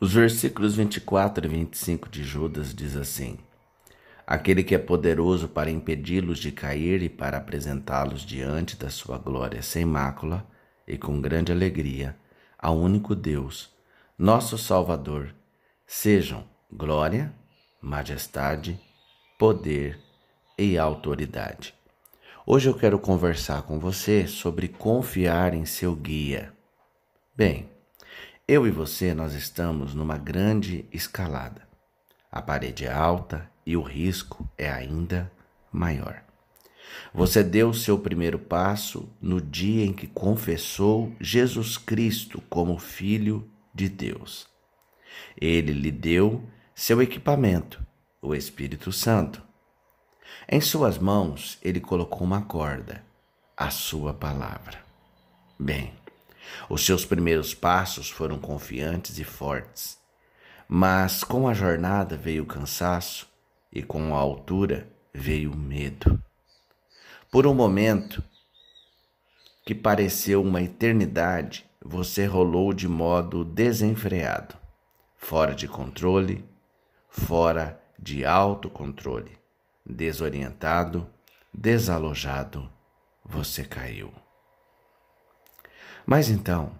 Os versículos 24 e 25 de Judas diz assim: Aquele que é poderoso para impedi-los de cair e para apresentá-los diante da sua glória sem mácula e com grande alegria ao único Deus, nosso Salvador, sejam glória, majestade, poder e autoridade. Hoje eu quero conversar com você sobre confiar em seu guia. Bem, eu e você nós estamos numa grande escalada. A parede é alta e o risco é ainda maior. Você deu seu primeiro passo no dia em que confessou Jesus Cristo como Filho de Deus. Ele lhe deu seu equipamento, o Espírito Santo. Em suas mãos, ele colocou uma corda, a sua palavra. Bem, os seus primeiros passos foram confiantes e fortes, mas com a jornada veio o cansaço e com a altura veio o medo. Por um momento que pareceu uma eternidade, você rolou de modo desenfreado, fora de controle, fora de autocontrole, desorientado, desalojado, você caiu. Mas então,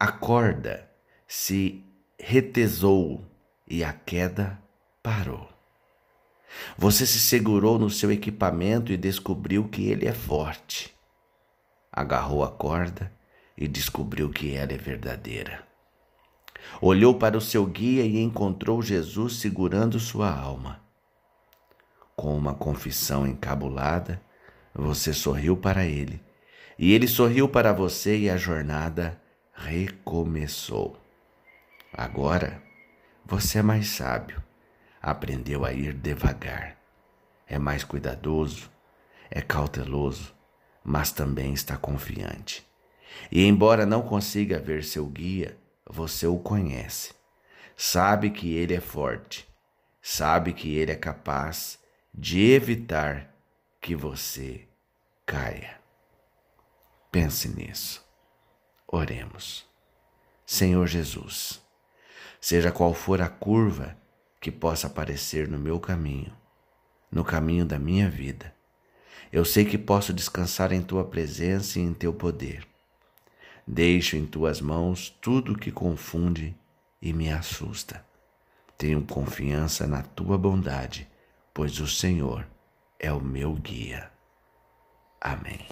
a corda se retesou e a queda parou. Você se segurou no seu equipamento e descobriu que ele é forte. Agarrou a corda e descobriu que ela é verdadeira. Olhou para o seu guia e encontrou Jesus segurando sua alma. Com uma confissão encabulada, você sorriu para ele, e ele sorriu para você e a jornada recomeçou. Agora você é mais sábio aprendeu a ir devagar. É mais cuidadoso, é cauteloso, mas também está confiante. E embora não consiga ver seu guia, você o conhece. Sabe que ele é forte, sabe que ele é capaz de evitar que você caia. Pense nisso. Oremos. Senhor Jesus, seja qual for a curva que possa aparecer no meu caminho, no caminho da minha vida. Eu sei que posso descansar em tua presença e em teu poder. Deixo em tuas mãos tudo que confunde e me assusta. Tenho confiança na tua bondade, pois o Senhor é o meu guia. Amém.